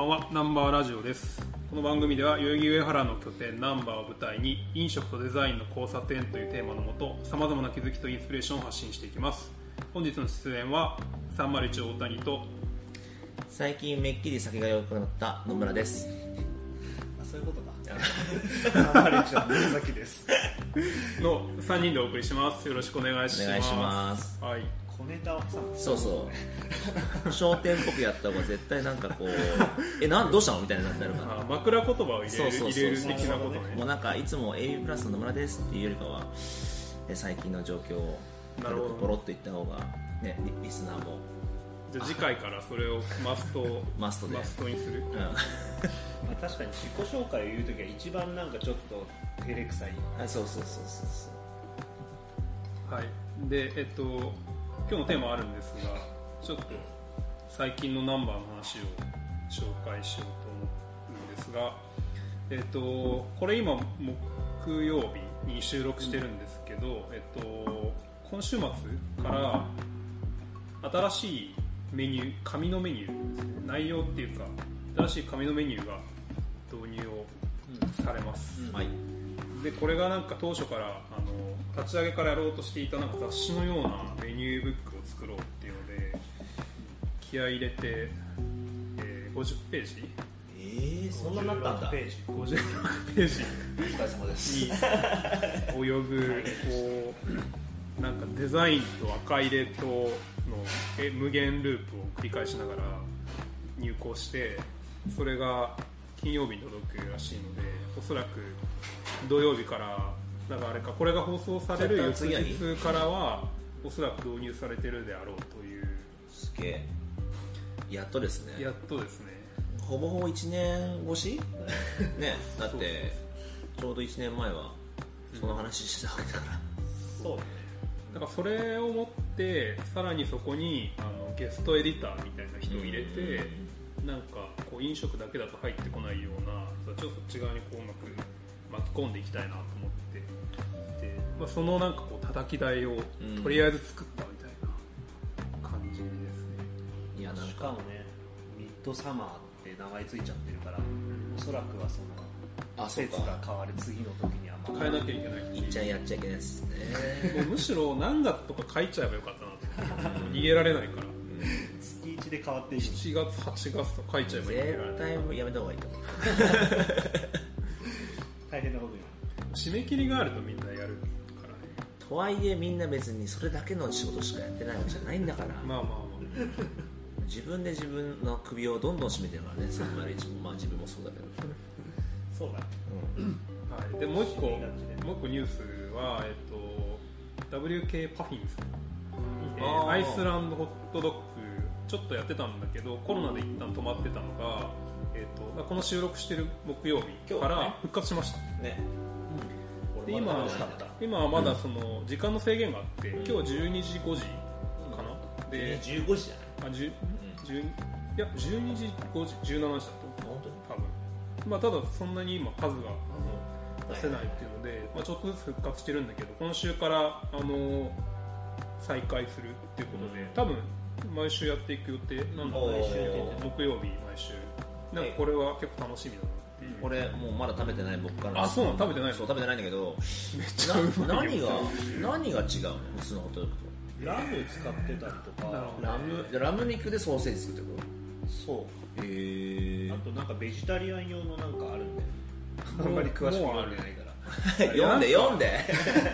ばんは。ナンバーラジオです。この番組では代々木上原の拠点ナンバーを舞台に飲食とデザインの交差点というテーマのもとさまざまな気づきとインスピレーションを発信していきます。本日の出演は301大谷と最近めっきり酒が良くなった野村です。あそういうことか。生レちゃん宮崎です。の3人でお送りします。よろしくお願いします。お願いします。はい小ネタを挟むそうそう。商店っぽくやった方が絶対なんかこう えなんどうしたのみたいになってなるかあ枕言葉を入れるそうそうそう。入れる的なことらもうねなんかいつも AB プラスの野村ですっていうよりかはえ最近の状況をなるほど。ポロッと言った方がねリリスナーも。じゃあ次回からそれをマスト マストで。マストにする。うん。まあ、確かに自己紹介を言うときは一番なんかちょっと照れくさい。あそうそうそうそうそう。はい。でえっと今日のテーマあるんですがちょっと最近のナンバーの話を紹介しようと思うんですがえっとこれ今木曜日に収録してるんですけど、えっと今週末から新しいメニュー紙のメニューですね。内容っていうか新しい紙のメニューが導入をされます、はい。でこれがなんか当初からあの立ち上げからやろうとしていたなんか雑誌のようなメニューブックを作ろうっていうので気合い入れて、えー50ページ。えー、そんなになったんだ。ページ56ページ。お疲れ様です。に及ぶこうなんかデザインと赤入れとのえ無限ループを繰り返しながら入稿してそれが金曜日に届くらしいのでおそらく土曜日からだからあれかこれが放送される翌日からはおそらく導入されてるであろうという。すげえ。やっとですね。やっとですね。ほぼほぼ1年越し？ねだってちょうど1年前はその話してたわけだから、そうね。だからそれを持ってさらにそこにあのゲストエディターみたいな人を入れてなんかこう飲食だけだと入ってこないようなちょっとそっち側にこううまく巻き込んでいきたいなと思って。で、まあ、そのなんかこう叩き台をうん。とりあえず作ったみたいな感じですね、いやなんしかかもねミッドサマーって名前ついちゃってるからおそらくはその季節が変わる次の時にはま変えなきゃいけない言っちゃやっちゃいけないですね。もうむしろ何月とか書いちゃえばよかったなと 逃げられないから。月1で変わっていく7月8月とか書いちゃえばいい。絶対やめた方がいいと思う 大変なことに締め切りがあるとみんなやるからね。とはいえみんな別にそれだけの仕事しかやってないわけじゃないんだから、まあまあま自分で自分の首をどんどん絞めてるからねそんなにまあ自分もそうだけど、そうだうん。あ、はい、でもう一個もう一個ニュースは、えっと、WK パフィンさん、アイスランドホットドッグちょっとやってたんだけどコロナで一旦止まってたのが、えっと、この収録してる木曜日から復活しました、ね。で今今はまだその時間の制限があって、今日は12時5時かな、で15時じゃない？あ10 10いや12時5時17時だと本多分。まあただそんなに今数が出せないっていうので、まあ、ちょっとずつ復活してるんだけど今週からあの再開するっていうことで、多分毎週やっていく予定？なんだ？毎週木曜日毎週。なんかこれは結構楽しみだなっていう、俺もうまだ食べてない僕から。あそうなの？食べてないの？そう食べてないんだけど。めっちゃうなまいよ。何が何が違うの？普通のホットドッグラム使ってたりとかラムじゃあラム肉でソーセージ作ってるこそう。とへえあとなんかベジタリアン用のなんかあるんだよあんまり詳しく読んでないから読んで読んで。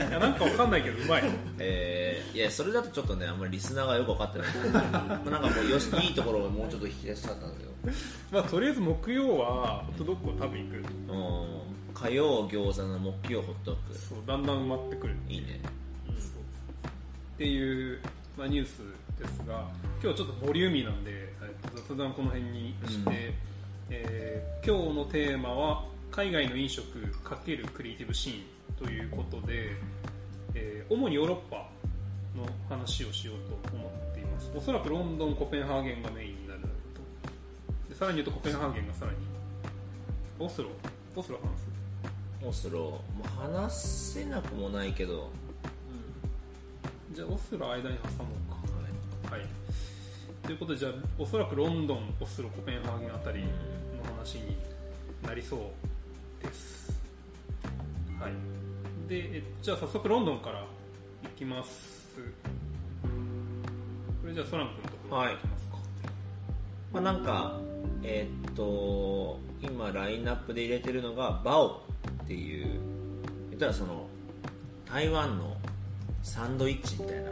いやなんかわかんないけどうまい。えー、いやそれだとちょっとねあんまりリスナーがよく分かってない。ま あなんかもうよしいいところをもうちょっと引き出したかったんだけまあとりあえず木曜はホットドッグを食べに行く。どうん。火曜餃子の木曜ホットドッそうだんだん埋まってくる。グいいね。っていう、まあ、ニュースですが今日ちょっとボリューミーなんでえっと雑談この辺にして、うん。えー今日のテーマは海外の飲食×クリエイティブシーンということで、えー主にヨーロッパの話をしようと思っています。おそらくロンドンコペンハーゲンがメインになるだろうと。でさらに言うとコペンハーゲンがさらにオスロオスロ話す？オスロ、まあ、話せなくもないけど、じゃあオスロ間に挟もうか。はい。ということでじゃあおそらくロンドンオスロコペンハーゲンあたりの話になりそうでえじゃあ早速ロンドンからいきます。これじゃあソラン君のところからいきますか、まあ、なんかえーっと今ラインナップで入れてるのがバオっていう言ったらその台湾のサンドイッチみたいな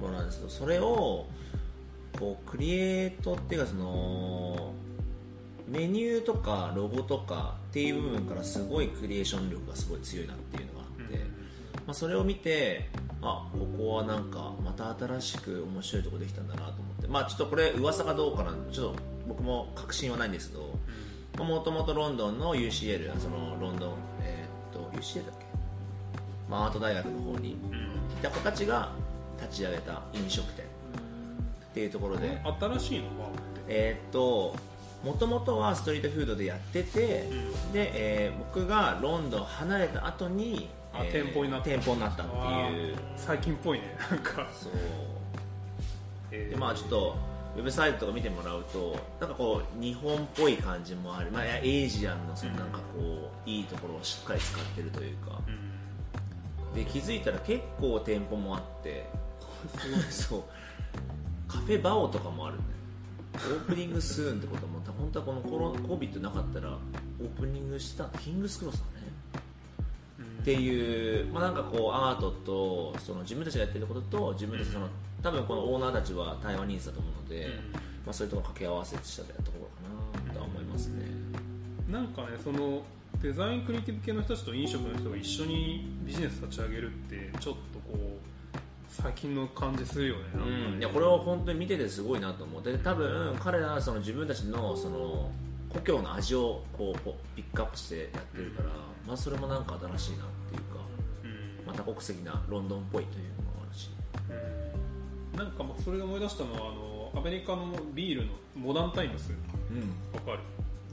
ものなんですけどそれをこうクリエイトっていうかそのメニューとかロゴとかっていう部分からすごいクリエーション力がすごい強いなっていうのがあって、まあ、それを見てあここはなんかまた新しく面白いとこできたんだなと思ってまあちょっとこれ噂かどうかなんでちょっと僕も確信はないんですけどもともとロンドンの UCL そのロンドンえーっと UCL だっけ、まあ、アート大学の方にいた子たちが立ち上げた飲食店っていうところで。新しいのはえーっともともとはストリートフードでやってて、で、えー僕がロンドン離れた後にあえー店舗になった。店舗になったっていう。最近っぽいね なんか、そう。えー。でまあちょっとウェブサイトとか見てもらうとなんかこう日本っぽい感じもある、まあ、エイジアンのそのなんかこういいところをしっかり使ってるというか。うん。で気づいたら結構店舗もあって。そう。カフェバオとかもあるんだよオープニングスーンってことも本当はこのコロコビットなかったらオープニングしたキングスクロスだね。っていう、まあ、なんかこうアートとその自分たちがやってることと自分たちその多分このオーナーたちは台湾ニーズだと思うので、まあ、そういうところ掛け合わせしたところかなとは思いますね、なんかねそのデザインクリエイティブ系の人たちと飲食の人が一緒にビジネス立ち上げるってちょっとこう最近の感じするよねうん、いやこれを本当に見ててすごいなと思って多分彼らはその自分たちのその故郷の味をこうこうピックアップしてやってるから、まあ、それもなんか新しいなっていうかうん。また国籍なロンドンっぽいというのもあるし。うん。なんかまあそれで思い出したのはあのアメリカのビールのモダンタイムス。うん。わかる？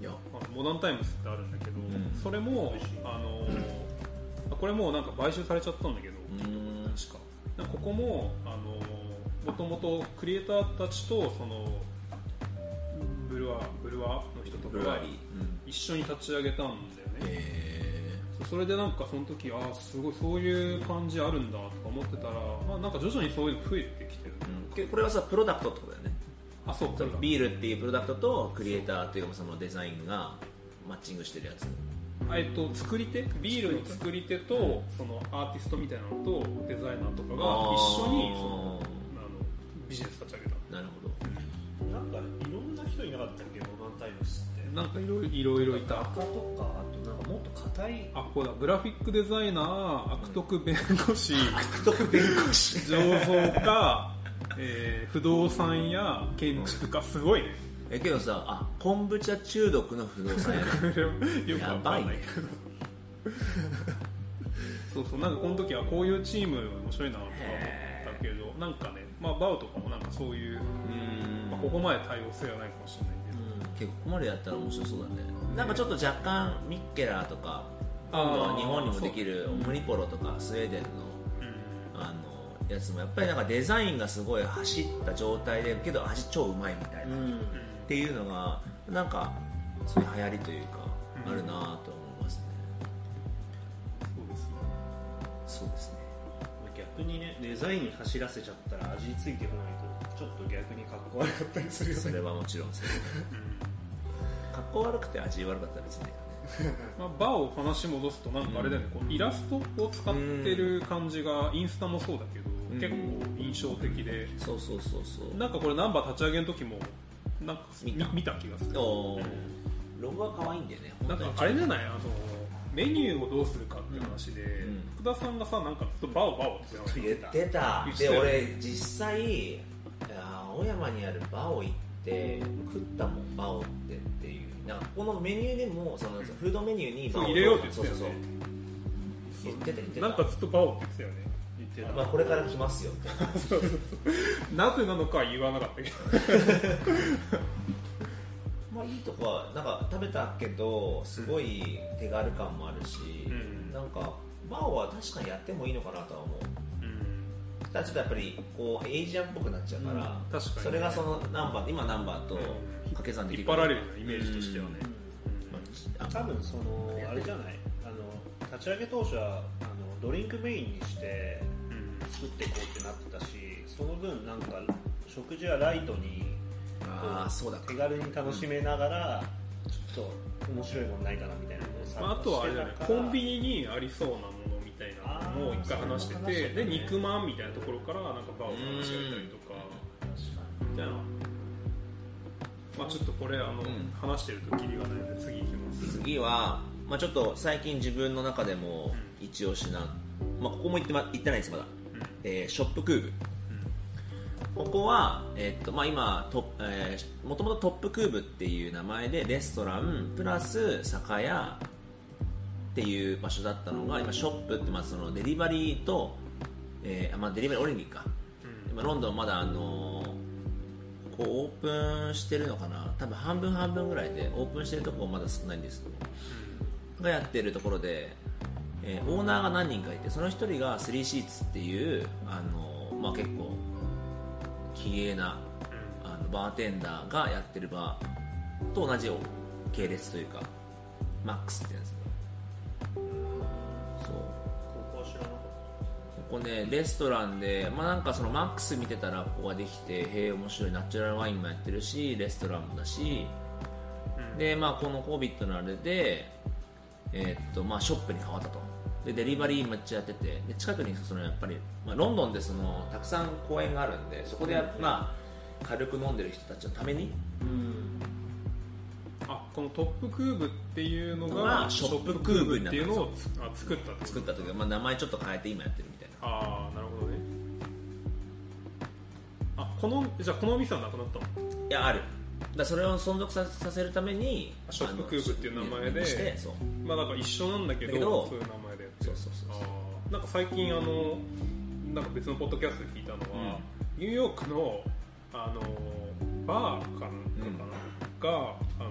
いや。モダンタイムスってあるんだけど、ん。それもあのあこれもうなんか買収されちゃったんだけど、うん。確かここもあのもともとクリエイターたちとそのブルワーブルワーの人とか一緒に立ち上げたんだよね、えそうそれでなんかその時ああすごいそういう感じあるんだとか思ってたら、まあ、なんか徐々にそういうの増えてきてる、ーうん、これはさプロダクトってことだよね。あそうビールっていうプロダクトとクリエイターっていうかそのデザインがマッチングしてるやつ。あえっと、作り手ビールの作り手とそのアーティストみたいなのとデザイナーとかが一緒にそのあのビジネス立ち上げた。なるほど。なんかいろんな人いなかったっけモダンタイムスって。なんかいろいろいろいろいた。画家とかあとなんかもっと硬い。あこうだ。グラフィックデザイナー悪徳弁護士 特弁護士。醸造家、えー不動産や建築家すごいねえけどさあ昆布茶中毒の不動産やる よくわかんない。けど そうそうなんかこの時はこういうチーム面白いなとか思ったけどなんかね、まあ、バウとかもなんかそういう、うん。まあ、ここまで多様性はないかもしれないけど。結構ここまでやったら面白そうだね。なんかちょっと若干ミッケラーとかあ日本にもできるオムニポロとかスウェーデンのあのやつもやっぱりなんかデザインがすごい走った状態でけど味超うまいみたいな、っていうのがなんかそういう流行りというかあるなと思いますね、そうですね。そうですね。逆にねデザインに走らせちゃったら味ついてこないとちょっと逆にかっこ悪かったりするよね。それはもちろん。そうかっこ悪くて味悪かったら別に まあ、バーを話戻すとなんかあれだよね、こうイラストを使ってる感じがインスタもそうだけど、うん。結構印象的で。そうそうそうそう。なんかこれナンバー立ち上げの時もなんか見た。見見た気がする。おー。ロゴが可愛いんだよねなんかあれじゃない？あのメニューをどうするかって話で、うん。福田さんがさなんかずっとバオバオって言ってた。で俺実際青山にあるバオ行って食ったもんバオってっていう。なんかここのメニューでもそのフードメニューにバオ入れようって言ってたよね。そうそうそう。言ってた言ってた。なんかずっとバオって言ってたよね。言ってたまあ、これから来ますよって。なぜなのかは言わなかったけど。まあいいとこはなんか食べたけどすごい手軽感もあるし、うん。なんかバオは確かにやってもいいのかなとは思う。うん。ただちょっとやっぱりこうエイジアンっぽくなっちゃうから、うん。確かにね。それがそのナンバー今ナンバーと掛け算できる。引っ張られるようなイメージとしてはね、あ多分そのあれじゃない？あの立ち上げ当初はあのドリンクメインにしてうん作っていこうってなってたしその分なんか食事はライトにあーそうだ。手軽に楽しめながら、ちょっと面白いものないかなみたいなのをまあ、あとはあれだねコンビニにありそうなものみたいなのを一回話してて、ね。肉まんみたいなところからなんかバーを話し合ったりとかみたいな。まあちょっとこれあの、ん。話してるとキリがないので次いきます。次は、まあ、ちょっと最近自分の中でも一押しな、まあ、ここも行って,、ま、行ってないですまだ、えーショップクーブここは、えっとまあ、今と、えー、もともとトップクーブっていう名前でレストランプラス酒屋っていう場所だったのが今ショップってまあそのデリバリーと、えーまあ、デリバリーオレンジか、今ロンドンまだあのーこうオープンしてるのかな。多分半分半分ぐらいでオープンしてるところまだ少ないんですけど。がやってるところで、えーオーナーが何人かいてその一人がスリーシーツっていうあの、まあ、結構綺麗なあのバーテンダーがやってるバーと同じ系列というかマックスってやつ。そう。ここねレストランで、まあ、なんかそのマックス見てたらここができてへえ面白いナチュラルワインもやってるしレストランもだし、でまあこの COVID のあれで、えーっとまあ、ショップに変わったとでデリバリーめっちゃやっててで近くにそのやっぱり、まあ、ロンドンでそのたくさん公園があるんでそこでや、まあ、軽く飲んでる人たちのために。あこのトップクーブっていうのまがあショップクーブになっていうのをつあ作った作ったというか、まあ、名前ちょっと変えて今やってるみたいな。ああなるほどね。あこのじゃあこのお店はなくなったの？いやある。だそれを存続ささせるためにショップクーブっていう名前でまあなんか一緒なんだけどそういう名前そうそうそうなんか最近あのなんか別のポッドキャストで聞いたのは、ニューヨークのあのバーかなんかかな、があの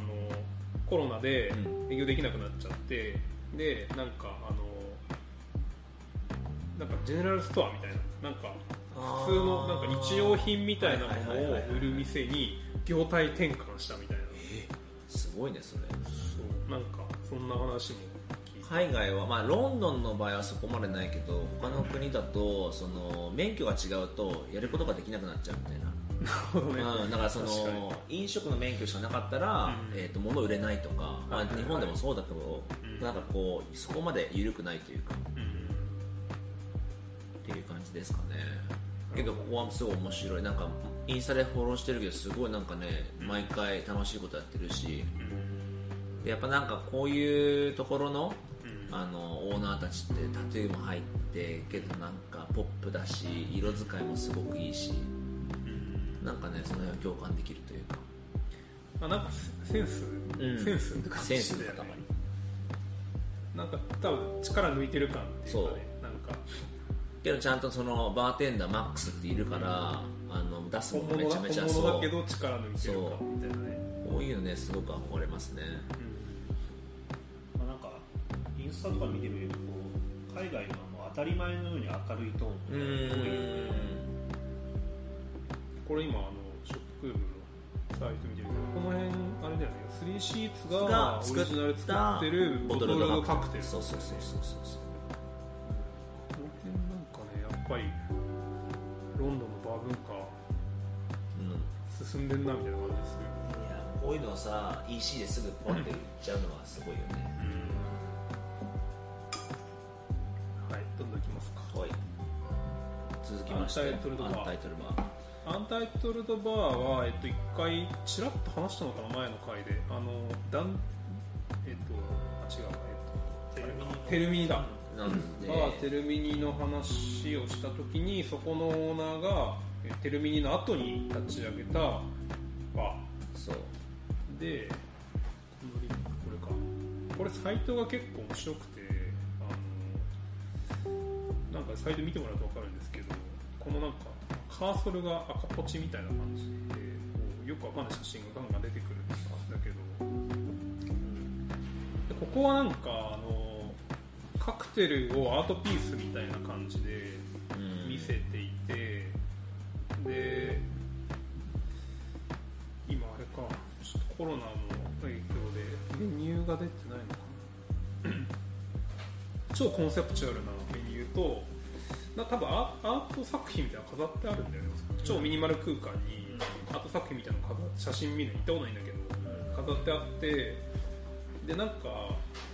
コロナで営業できなくなっちゃってでなんかあのなんかジェネラルストアみたいななんか普通のなんか日用品みたいなものを売る店に業態転換したみたいな。すごいねそれ。そう。なんかそんな話も海外は、まあ、ロンドンの場合はそこまでないけど他の国だとその免許が違うとやることができなくなっちゃうみたいな。だからその飲食の免許しかなかったら、うん。えー、と物売れないとか、まあ、日本でもそうだけど、うん。なんかこうそこまで緩くないというか。うん。っていう感じですかね。けどここはすごい面白い。なんかインスタでフォローしてるけどすごいなんかね毎回楽しいことやってるし。でやっぱなんかこういうところのうんあのオーナーたちってタトゥーも入ってけどなんかポップだし色使いもすごくいいしうん。なんかねその辺は共感できるというか。あなんかセンス、うん。センスって感センじだよね。スの塊なんか多分力抜いてる感っていうかねなんか。けどちゃんとそのバーテンダーマックスっているから、あの出すものめちゃめちゃ本物だけそう。ど力抜いてる感みたいなね。こう。いうのねすごく憧れますね。た、まあ、なんかインスタとか見てみるとこう海外のもう当たり前のように明るいトーンとか多いよね。これ今あのショップクーブのサイト見てるけどこの辺あれだよね。スリーシーツががオリジナル作ってるボトルドカクテルそうそうそうそう。そうこの辺なんかねやっぱりロンドンのバー文化うん。進ん。でんなみたいな感じでするいやこういうのをさ EC ですぐポンって売っちゃうのはすごいよね、ましてアンタイトルドバー。アンタイトルバーアンタイトルドバーは、えっと、一回ちらっと話したのかな前の回で。あのダンえっとあ違うわ。えっとテルミニテルミニだ。なんで、バーテルミニの話をした時にそこのオーナーがえテルミニの後に立ち上げたバそう。ーでこのリンクこれか。これサイトが結構面白くてあのなんかサイト見てもらうと分かるこのなんかカーソルが赤ポチみたいな感じでこうよくわかんない写真がガンガン出てくるんだけどでここはなんかあのカクテルをアートピースみたいな感じで見せていてで今あれかちょっとコロナの影響でメニューが出てないのかな。超コンセプチュアルなメニューと多分アアート作品みたいなの飾ってあるんだよね。超ミニマル空間にアート作品みたいなの飾っ写真見るの行ったことないんだけど飾ってあってでなんか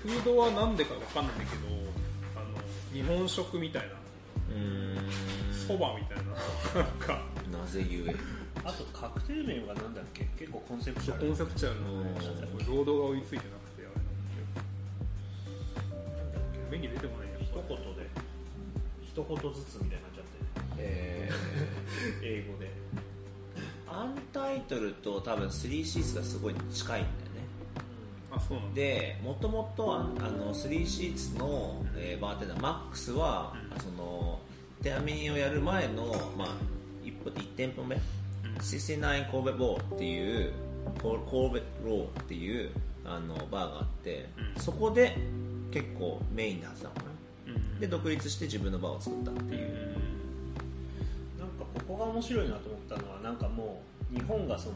フードは何でか分かんないんだけどあの日本食みたいなうーん。そばみたいななんか。なぜゆえ。あとカクテル麺はなんだっけ？結構コンセプチュアルコンセプチュアルなの。でうん。これ労働が追いついてなくてあれなんだけど。メニュー出てこないね一言で一言ずつみたいになっちゃって。え英語で。ー、アンタイトルと多分3シーズがすごい近いんだよね。あそうなんだ。でもともとああの3シーツの、えーバーテンダーマックスは、うん。そのテアミンをやる前の、まあ、一歩一店舗目。69神戸ボーっていうコ神戸ローっていうあのバーがあって、うん。そこで結構メインで始めたので独立して自分のバーを作ったっていう、なんかここが面白いなと思ったのはなんかもう日本がその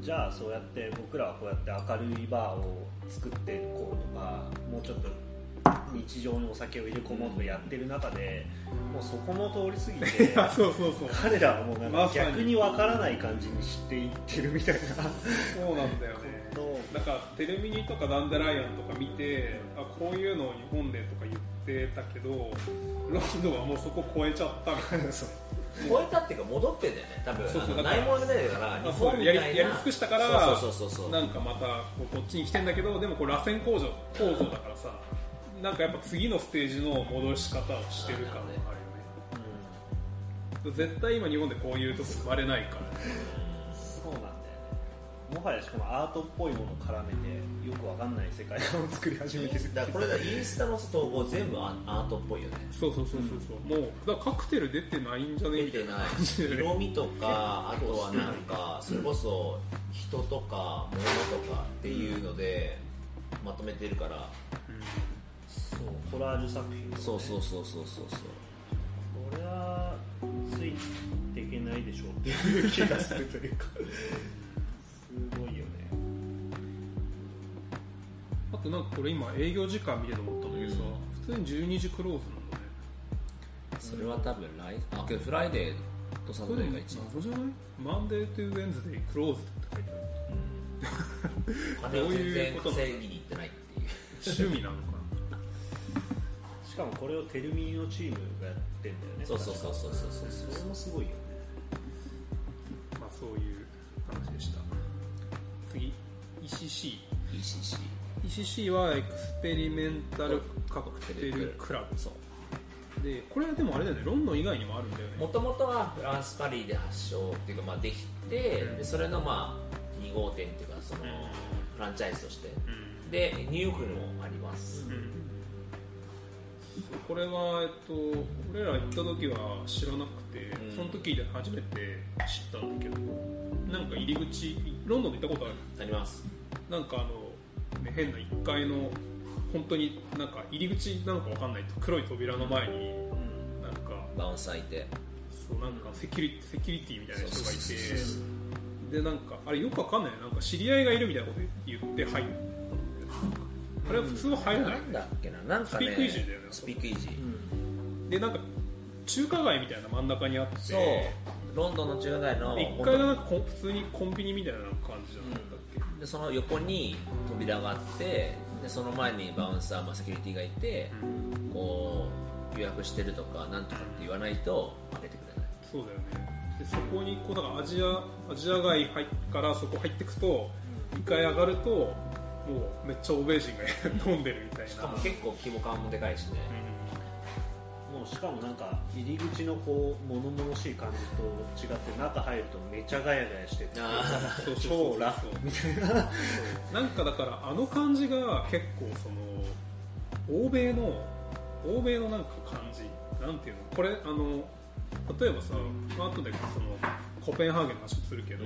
じゃあそうやって僕らはこうやって明るいバーを作っていこうとかもうちょっと日常にお酒を入れ込もうとやってる中でもうそこも通り過ぎて あそうそうそう。彼らはもうなんか逆にわからない感じにしていってるみたいな。そうなんだよね。なんかテレミニとかダンデライアンとか見てあこういうのを日本でとか言ってたけどロンドンはもうそこ超えちゃったみたいな。超えたっていうか戻ってんだよね多分。そうそうないものが出てるから日本みたいな。やりやり尽くしたからそうそうそうそう。なんかまたこうこっちに来てんだけどでもこれ螺旋構造構造だからさなんかやっぱ次のステージの戻し方をしてる感があるよね。絶対今日本でこういうとこ生まれないからねもはやしかもアートっぽいものを絡めてよくわかんない世界観を作り始めてるだからこれだインスタの投稿全部アアートっぽいよね。そうそうそうそうそう、もうだからカクテル出てないんじゃねみたいな出てない感じでね。色味とかあとはなんかそれこそ人とか物とかっていうのでまとめてるから。そうコラージュ作品、ね、そうそうそうそうそうそう。これはついていけないでしょうっていう気がするというか。すごいよね。あとなんかこれ今営業時間見てて思ったんだけどさ、普通に12時クローズなんだね。それは多分ライあけど Friday と Saturday が一番。謎じゃない Monday to Wednesday close って書いてある金を全どういう然ことなの稼ぎに行ってないっていう。趣味なのかしかもこれをテルミのチームがやってんだよね。そうそうそうそうそうそう。それもすごいよね。なまあそういう ECC ECC ECC はエクスペリメンタルカクテルクラブ。そう。でこれはでもあれだよね。ロンドン以外にもあるんだよね。もともとはフランス・パリで発祥っていうか、まあ、できて、うん。でそれのまあ2号店っていうかその、うん。フランチャイズとして。うん。でニューヨークにもあります、これは、えっと、俺ら行った時は知らなくて、うん。その時で初めて知ったんだけどなんか入り口ロンドンで行ったことある？ありますなんかあの、ね、変な1階の本当になんか入り口なのかわかんない黒い扉の前になんかバウンサーいて。そうなんかセキュリセキュリティみたいな人がいて。でなんかあれよくわかんないなんか知り合いがいるみたいなこと言って入ったんだよねあれは普通は入らない。なんだっけな。なんかねスピークイージーだよねスピークイージー。でなんか中華街みたいな真ん中にあってそうロンドンの中華街の1階がなんかこ普通にコンビニみたいな感じじゃなかったっけ、でその横に扉があってでその前にバウンサー、まあ、セキュリティがいてこう予約してるとかなんとかって言わないと開けてくれない。そうだよね。でそこにこうだからアジアアジア街入っからそこ入っていくと2階上がるともうめっちゃ欧米人が 飲んでるみたいな。しかも結構規模感もでかいしねしかもなんか入り口のこう物々しい感じと違って中入るとめちゃガヤガヤしてて超ラフみたいな。んかだからあの感じが結構その欧米の欧米のなんか感じ。なんていうの？これあの例えばさまあ後でそのコペンハーゲンの話もするけど、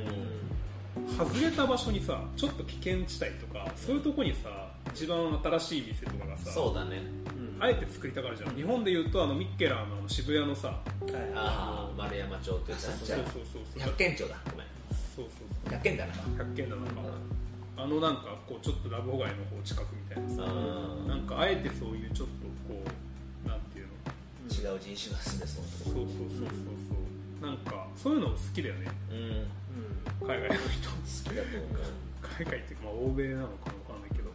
外れた場所にさちょっと危険地帯とかそういうとこにさ一番新しい店とかがさそうだね。あえて作りたがるじゃん。日本でいうとあのミッケラーのあの渋谷のさはいああ丸山町って言ったらそうそうそうそう。百軒町だ。ごめん。そうそう百軒だな。百軒だな。ん。かあのなんかこうちょっとラブホ街の方近くみたいなさあなんかあえてそういうちょっとこうなんていうの。違う人種が住んでそうそうそうそうそうそうかそういうの好きだよね。うん。好海外の人。きだと思海外っていうかまあ欧米なのかもわかんないけど。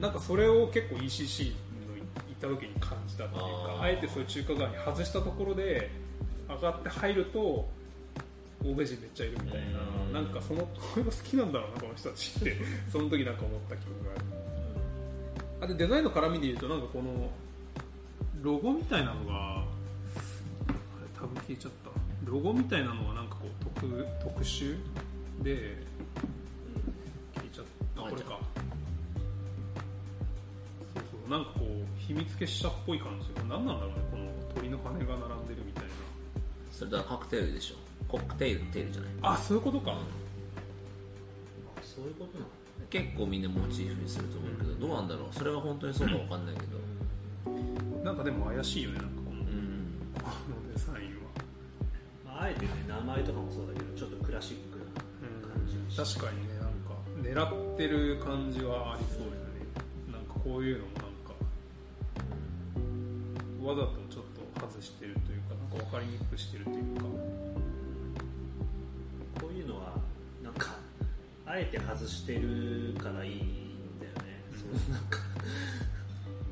なんかそれを結構 ECC の行った時に感じたっていうかあえてそういう中華街に外したところで上がって入ると欧米人めっちゃいるみたいな。うん。なんかそのこういうの好きなんだろうなこの人たちって その時なんか思った記憶がある。あでデザインの絡みで言うとなんかこのロゴみたいなのがあれ多分消えちゃったロゴみたいなのはなんかこう特特殊で消えちゃった。あこれか。そうそうなんかこう秘密結社っぽい感じ。が何なんだろうねこの鳥の羽が並んでるみたいな。それとはカクテルでしょ。コックテールテールじゃない？あそういうことか、そういうことなの？結構みんなモチーフにすると思うけど、どうなんだろう？それは本当にそうかわかんないけど。なんかでも怪しいよねなんかこの,、うん。このデザインあ、あえてね名前とかもそうだけどちょっとクラシックな感じにして確かにねなんか狙ってる感じはありそうだよね。なんかこういうのもなんかわざとちょっと外してるというかなんか分かりにくくしてるというかこういうのはなんかあえて外してるからいいんだよね、うんそのなんか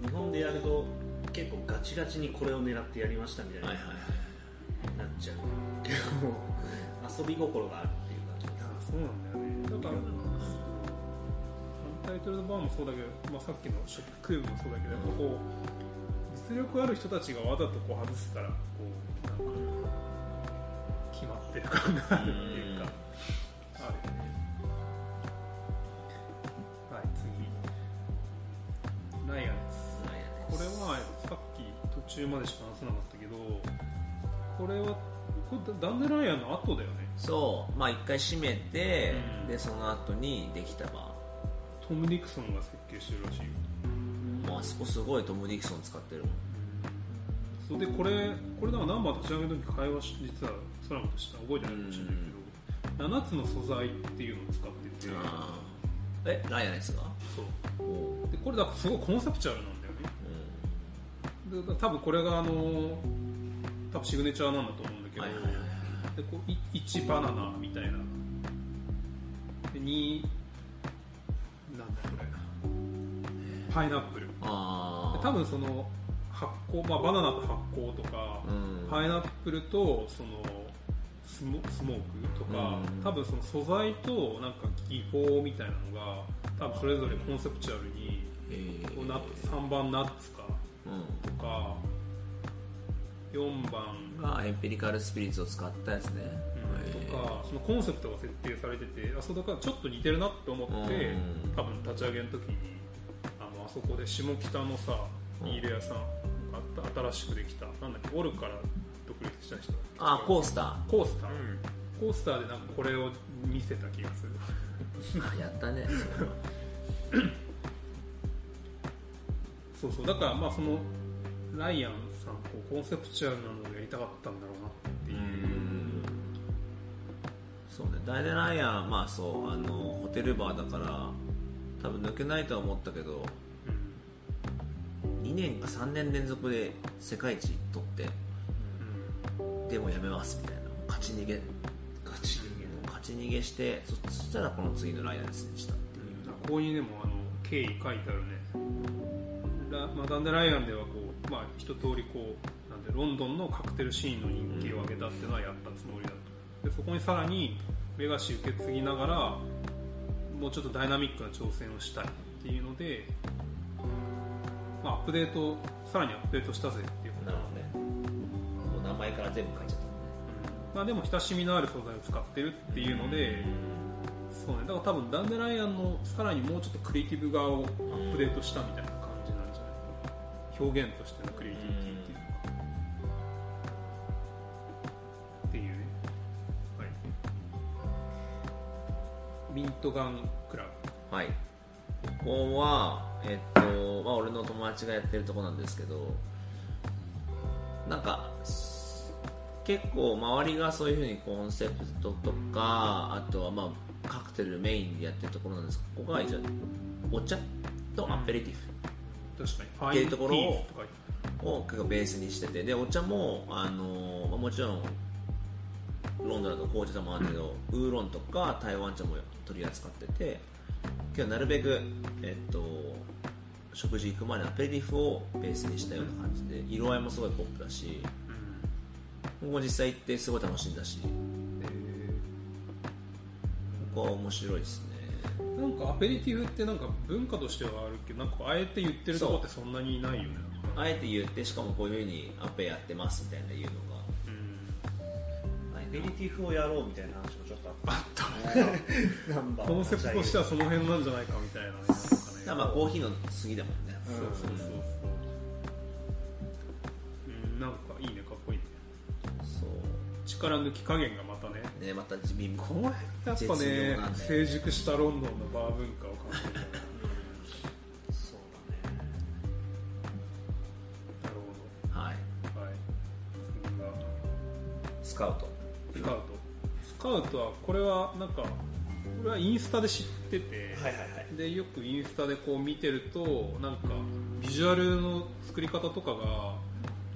日本でやると結構ガチガチにこれを狙ってやりましたみたいな、はいはいはいちゃう。けど遊び心があるっていう感じいやそうなんだよね。だからタイトルのバーもそうだけど、まあ、さっきのショップクーブもそうだけどやっぱこう実力ある人たちがわざとこう外すからこうなんか決まってる感があるっていうかあるよね。はい次。ライアンです。ないやねこれはさっき途中までしか話せなかったこれはこれダンデライアンの後だよね。そう。まあ一回閉めて、うん。でその後にできたバトム・ディクソンが設計してるらしいよ。ーもうあそこすごいトム・ディクソン使ってるもん。そうでこれこれだからナンバー立ち上げの時会話し実はソラムとしては覚えてないかもしれないけど、7つの素材っていうのを使ってて。えライアンのやつがそう。でこれだからすごいコンセプチュアルなんだよね。で多分これがあの多分シグネチャーなんだと思うんだけど、はいはいはい。はいでこうい1バナナみたいな。で2なんだこれ。パイナップル。多分その発酵、まあ、バナナと発酵とか、うん。パイナップルとそのスモスモークとか、うん。多分その素材となんか技法みたいなのが多分それぞれコンセプチュアルにえー。こうナッツ3番ナッツかうん。とか4番。がエンペリカルスピリッツを使ったやつね、とかそのコンセプトが設定されててあそうだからちょっと似てるなって思って、うん多分立ち上げの時にあのあそこで下北のさうん。ビール屋さんがあった新しくできたなんだっけオルから独立した人。あコースタコースター、ー、コースターでなんかこれを見せた気がする。あやったね。そうそう。だからまあそのライアンさんこうコンセプチュアルなのをやりたかったんだろうなっていう。うん。そうね。ダイデライアンまあそうあのホテルバーだから多分抜けないとは思ったけど2年か3年連続で世界一取ってうん。でもやめますみたいな。勝ち逃げ。ガチで勝ち逃げしてそそしたらこの次のライアンにしたっていう。ここにでもあの経緯書いてあるね。ラマダンデライアンではこう、まあ、一通りこうなんでロンドンのカクテルシーンの人気を上げたっていうのはやったつもりだとでそこにさらにレガシー受け継ぎながらもうちょっとダイナミックな挑戦をしたいっていうので、まあ、アップデートさらにアップデートしたぜっていうこと。なるほどね。もう名前から全部書いちゃったね。まあ、でも親しみのある素材を使ってるっていうので、そうね、だから多分ダンデライアンのさらにもうちょっとクリエイティブ側をアップデートしたみたいな表現としてのクリエイティビティっていうか、っていうね、はい、ミントガンクラブはいここはえっとまあ俺の友達がやってるとこなんですけどなんか結構周りがそういうふうにコンセプトとかあとはまあカクテルメインでやってるところなんですけどここが一応お茶とアペリティフっていうところをを結構ベースにしてて。でお茶もあの、まあもちろんロンドンだと紅茶もあるけど、ウーロンとか台湾茶も取り扱ってて今日なるべく、えっと、食事行く前にアペリティフをベースにしたような感じで色合いもすごいポップだしここ実際行ってすごい楽しんだしここは面白いですねなんかアペリティフってなんか文化としてはあるけどなんかあえて言ってるとこってそんなにいないよね。あえて言ってしかもこういうふうにアペやってますみたいな言うのが。うんアペリティフをやろうみたいな話もちょっとああった。ったナンバーコンセプトとしてはその辺なんじゃないかみたいなねなんかねだからまあコーヒーの次だもんね。うん。そうそうそう力抜き加減がまたね。ねまた地味もこの辺やっぱ絶ね。成熟したロンドンのバー文化を感じるねそうだね。なるはいほど。はい。次がスカウトスカウト。スカウトはこれはなんか俺はインスタで知ってて、はいはいはい。でよくインスタでこう見てるとなんかビジュアルの作り方とかが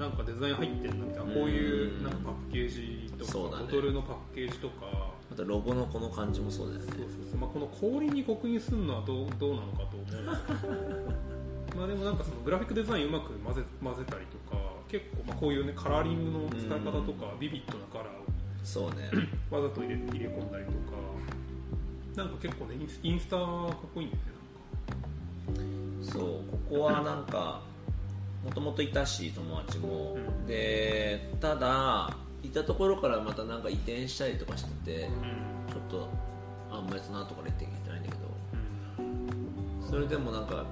なんかデザイン入ってるなみたいなこういううん。なんかパッケージとか、そうだね。ボトルのパッケージとか。またロゴのこの感じもそうだよね。そうそうそう、まあ、この氷に刻印するのはどうどうなのかと思うんだけど。まあでもなんかそのグラフィックデザインうまく混ぜ混ぜたりとか結構まあこういうねカラーリングの使い方とかビビッドなカラーをそうね。わざと入れ入れ込んだりとか。なんか結構ねインスインスタかっこいいんだよねそうここはなんかもともといたし友達も、うん。でただいたところからまたなんか移転したりとかしててちょっとあんまりその後から言ってきてないんだけど。うん。それでもなんか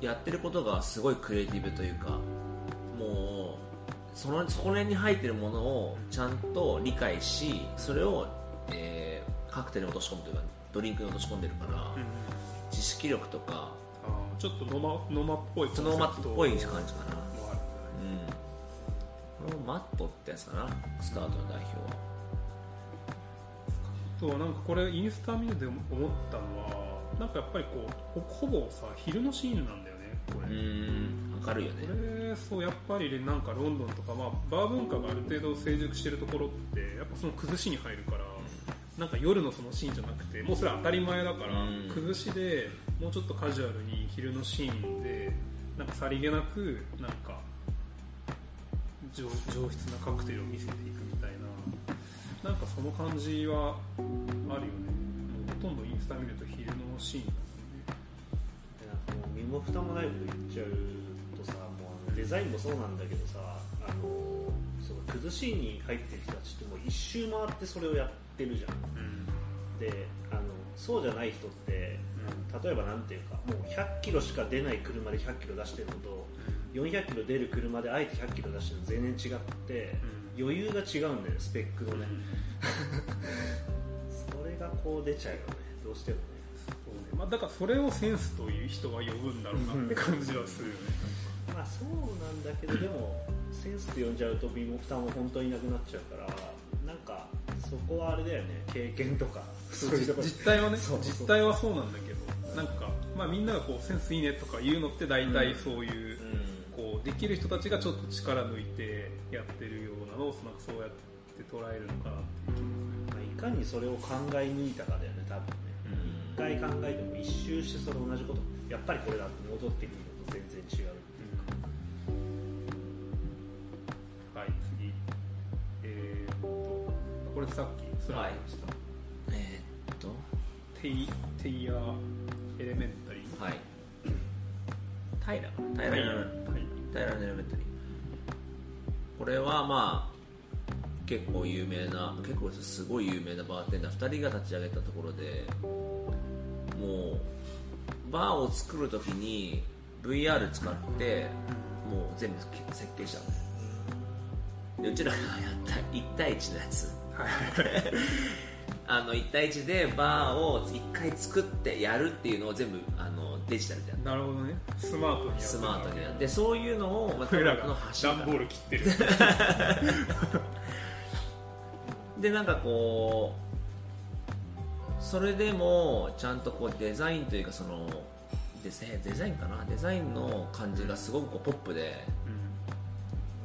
やってることがすごいクリエイティブというかもうそのそこに入ってるものをちゃんと理解しそれを、えーカクテルに落とし込むというかドリンクに落とし込んでるから、知識力とかちょっとノマノマっぽいコンセプト。ノーマットっぽい感じかなうん。これもマットってやつかなスカートの代表は。あとはなんかこれインスタ見てて思ったのはなんかやっぱりこうほほぼさ昼のシーンなんだよねこれ、うん明るいよね。これそうやっぱりねなんかロンドンとか、まあ、バー文化がある程度成熟してるところってやっぱその崩しに入るから、なんか夜のそのシーンじゃなくてもうそれは当たり前だから、うん。崩しでもうちょっとカジュアルに昼のシーンでなんかさりげなくなんか上上質なカクテルを見せていくみたいななんかその感じはあるよね。もうほとんどインスタ見ると昼のシーンだなんかもう身も蓋もないこと言っちゃうとさもうデザインもそうなんだけどさあのその崩しに入ってる人たちってもう一周回ってそれをやってるじゃん。もん。ねであのそうじゃない人って例えばなんていうかもう100キロしか出ない車で100キロ出してるのと400キロ出る車であえて100キロ出してるの全然違って、余裕が違うんだよねスペックのね、それがこう出ちゃうよね。どうしてもね。そうね。まあ、だからそれをセンスという人が呼ぶんだろうなって感じはするよね、まあそうなんだけどでもセンスって呼んじゃうと身も蓋も本当になくなっちゃうからそこはあれだよね。経験とか。そういうとこ。ろ実態はね実態はそうなんだけど。なんか、まあ、みんながこうセンスいいねとか言うのって大体そういう,、こうできる人たちがちょっと力抜いてやってるようなのをなんかそうやって捉えるのかなっていう気もまあ、いかにそれを考え抜いたかだよね多分ね。一回考えても一周してそれ同じこと。やっぱりこれだって戻ってくるのと全然違うさっきスライドした、えーっと。テイテイヤーエレメンタリー？はい。タイラかなタイラエレメンタイラのエレメンタリー。これはまあ結構有名な結構すごい有名なバーテンダー。2人が立ち上げたところでもうバーを作るときに VR 使ってもう全部設計したの。うちらがやった1対1のやつ。はいはいはい あの1対1でバーを1回作ってやるっていうのを全部あのデジタルでやるなるほどね。スマートにやってスマートにやって。そういうのを、まあ、俺らが段ボール切ってる。でなんかこうそれでもちゃんとこうデザインというかそのデザデザインかな？デザインの感じがすごくこうポップで。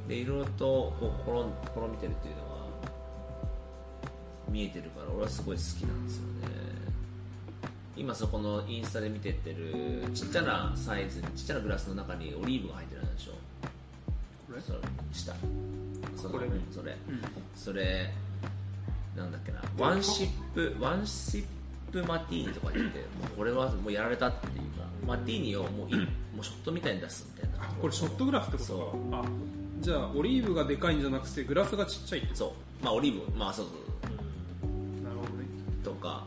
でいろいろとこう試試みてるっていう見えてるから俺はすごい好きなんですよね。今そこのインスタで見てってるちっちゃなサイズにちっちゃなグラスの中にオリーブが入ってるでしょ。これ？それ下そのこれうんそれ。うん。それなんだっけな。ワンシップワンシップマティーニとか言ってもうこれはもうやられたっていうかマティーニをもういもうショットみたいに出すみたいな。これショットグラスってことそかあじゃあオリーブがでかいんじゃなくてグラスがちっちゃいってこそう。まあオリーブまあそうそうか、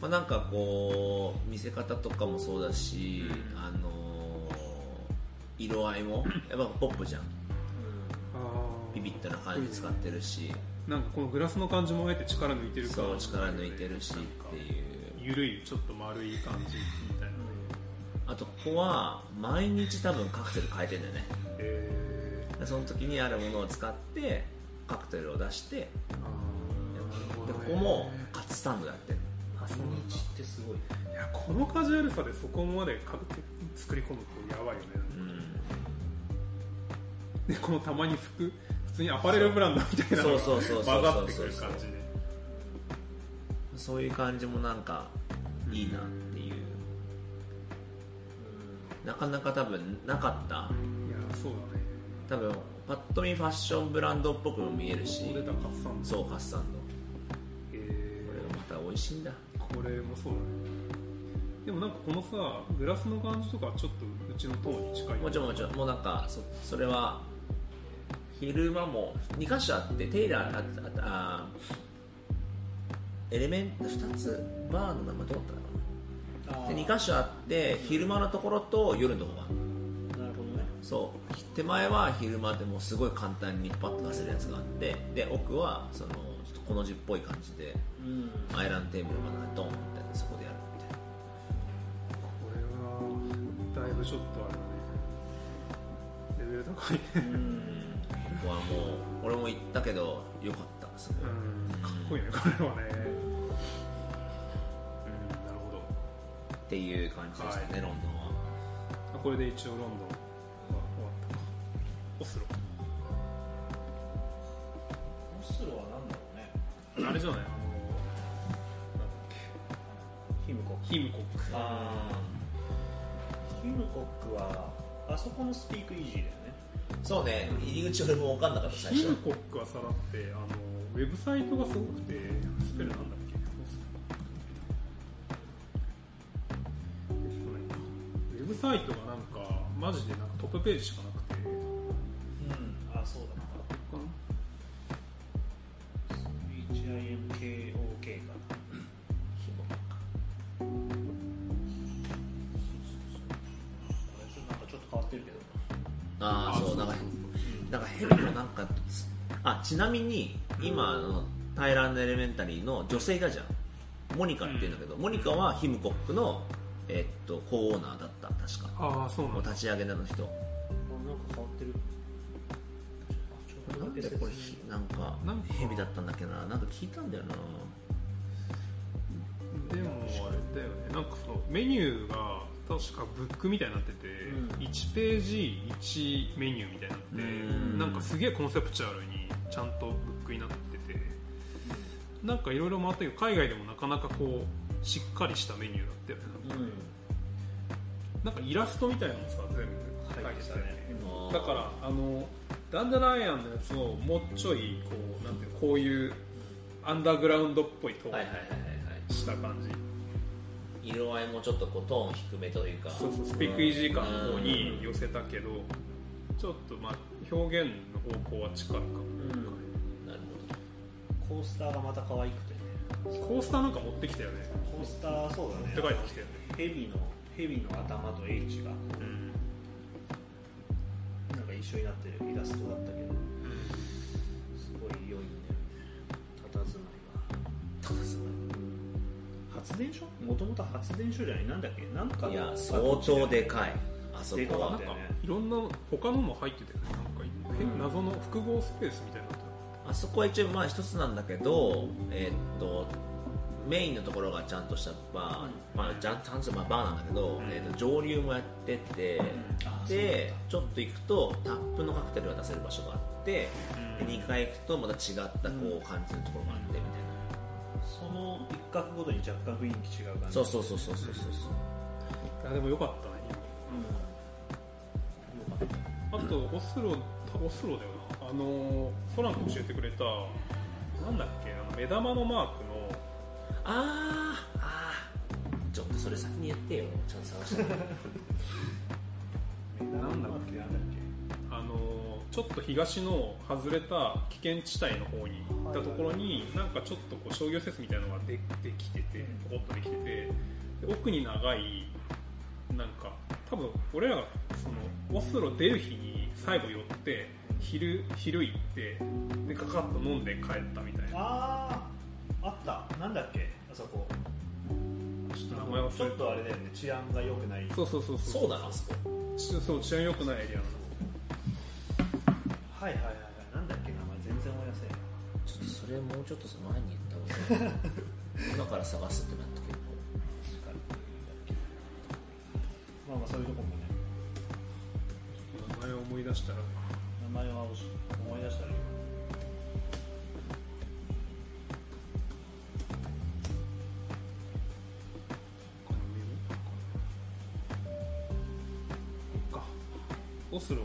まあ、なんかこう見せ方とかもそうだし、あのー色合いもやっぱポップじゃん。あー。ビビッとな感じ使ってるし。なんかこのグラスの感じもあえて力抜いてるから。そう力抜いてるしっていう。ゆるいちょっと丸い感じみたいな。ねあとここは毎日多分カクテル変えてんだよね。えでその時にあるものを使ってカクテルを出して。でここもスタンドやってる朝日ってすごいいやこのカジュアルさでそこまでか作り込むとやばいよね。うん。でこのたまに服普通にアパレルブランドみたいなのがそうそうそうそう混ざってくる感じで。そういう感じもなんかいいなっていう。なかなか多分なかった。いやそうだね。多分パッと見ファッションブランドっぽくも見えるし。そうカツサンド美味しいんだ。ー、これもそうだね。でもなんかこのさグラスの感じとかはちょっとうちのトーンに近いもちろんもちろん。もうなんかそそれは昼間も2箇所あってテイラーあああエレメント2つバーの名前どうだったかな。で2箇所あって昼間のところと夜のところ。があるなるほどね。そう。手前は昼間でもすごい簡単にパッと出せるやつがあってで奥はそのこの字っぽい感じでうん。アイランドテーブルがドンってそこでやるみたいな。これはだいぶちょっとあれだね。レベル高いね。うん。ここはもう俺も行ったけどよかったすごいうん。かっこいいねこれはね。うんなるほど。っていう感じでしたね、はい。ロンドンは。あこれで一応ロンドンあれじゃない？あのなんだっヒムコ。ックけヒムコック。あー。ヒムコックはあそこのスピークイージーだよね。そうね。入り口俺も分かんなかった最初。ヒムコックはさだってあのウェブサイトがすごくてスペルなんだっけ？ウェブサイトがなんかマジでなんかトップページしかなくああそうなんかなんかヘルもなんかあちなみに今のタイランドエレメンタリーの女性がじゃん。モニカっていうんだけど、モニカはヒムコックの、えっとコーオーナーだった確か。ああそうなんだ。立ち上げの人。あなんか変わってる。あちょっとなんでこれひなんかなんかヘビだったんだっけな。なんか聞いたんだよな。でもあれだよね。なんかそうメニューが確かブックみたいになってて、うん。1ページ1メニューみたいになってうん。なんかすげえコンセプチュアルにちゃんとブックになっててなんかいろいろ回ったけど海外でもなかなかこうしっかりしたメニューだったよね。なん。か,、なんかイラストみたいなのもさ全部書いてたよね。だからあのダンダライアンのやつをもうちょいこうなんていうのこういうアンダーグラウンドっぽいトーンはいはいはいはいはい。した感じ、色合いもちょっとこうトーン低めというか。そうそうスピークイージー感の方に寄せたけどちょっとまあ表現の方向は近いかも、なるコースターがまた可愛くてね。コースターなんか持ってきたよね。コースターそうだね。持って帰ってきたよね。ヘビのヘビの頭と H が。うん。なんか一緒になってるイラストだったけど電所？もともと発電所じゃないなんだっけ？なんかのいや相当でかい。あそこは。かったよね。いろんな他のも入ってたよねなんか変謎の複合スペースみたいなのあっあそこは一応まあ一つなんだけどえーっとメインのところがちゃんとしたバー、まあ、ちゃんとまあバーなんだけど、ん。えーっと上流もやってて、あでちょっと行くとタップのカクテルが出せる場所があって、で2階行くとまた違ったこう感じのところがあってみたいな、角ごとに若干雰囲気違う感じ。そうそうそうそうそうそう。たいやでもよかったね。うん。よかっあとオスロオスロだよな。あのソランが教えてくれたなんだっけあの目玉のマークのあーあー。ちょっとそれ先に言ってよ。ちゃんと探して。たなんだっけあのちょっと東の外れた危険地帯の方に行ったところに、なんかちょっとこう商業施設みたいなのがでできててポコッとできててで奥に長いなんか多分俺らがそのオスロ出る日に最後寄って昼昼行ってでガカッと飲んで帰ったみたいな。あああった。なんだっけ？あそこ。ちょっと名前忘れた。ちょっとあれだよね。治安が良くない。そうそうそうそう。そうだなあそこ。ちそう治安良くないエリアなの。はいはいはいはいなんだっけ名前全然思い出せん。ちょっとそれもうちょっと前に言った方がいい。今から探すってなったけど。まあまあそういうとこもね。名前を思い出したら名前は思い。出したらいいよか。オスロ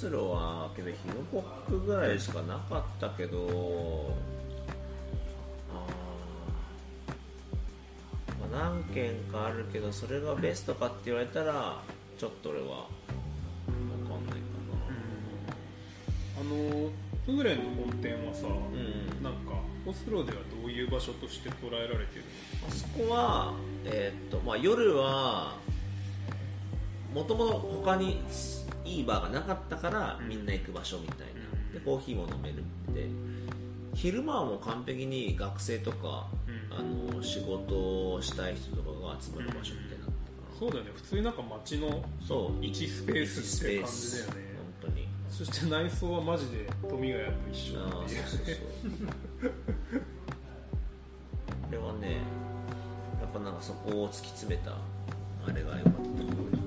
スロはけどヒノコックぐらいしかなかったけどああ、何軒かあるけどそれがベストかって言われたらちょっと俺は分かんないかあのフグレンの本店はさ、なうん。なんかオスロではどういう場所として捉えられてるあそこは、えーっとまあ、夜はもともと他にいいバーがなかったからうん。みんな行く場所みたいな、うん。でコーヒーも飲めるって。昼間はもう完璧に学生とか、うん。あの仕事をしたい人とかが集まる場所みたいになそうだよね。普通になんか街のな、そう。一スペースって感じだよね。本当に。そして内装はマジで富ヶ谷と一緒ああそうそうそう。これはねやっぱなんかそこを突き詰めたあれが良かった。と思うオ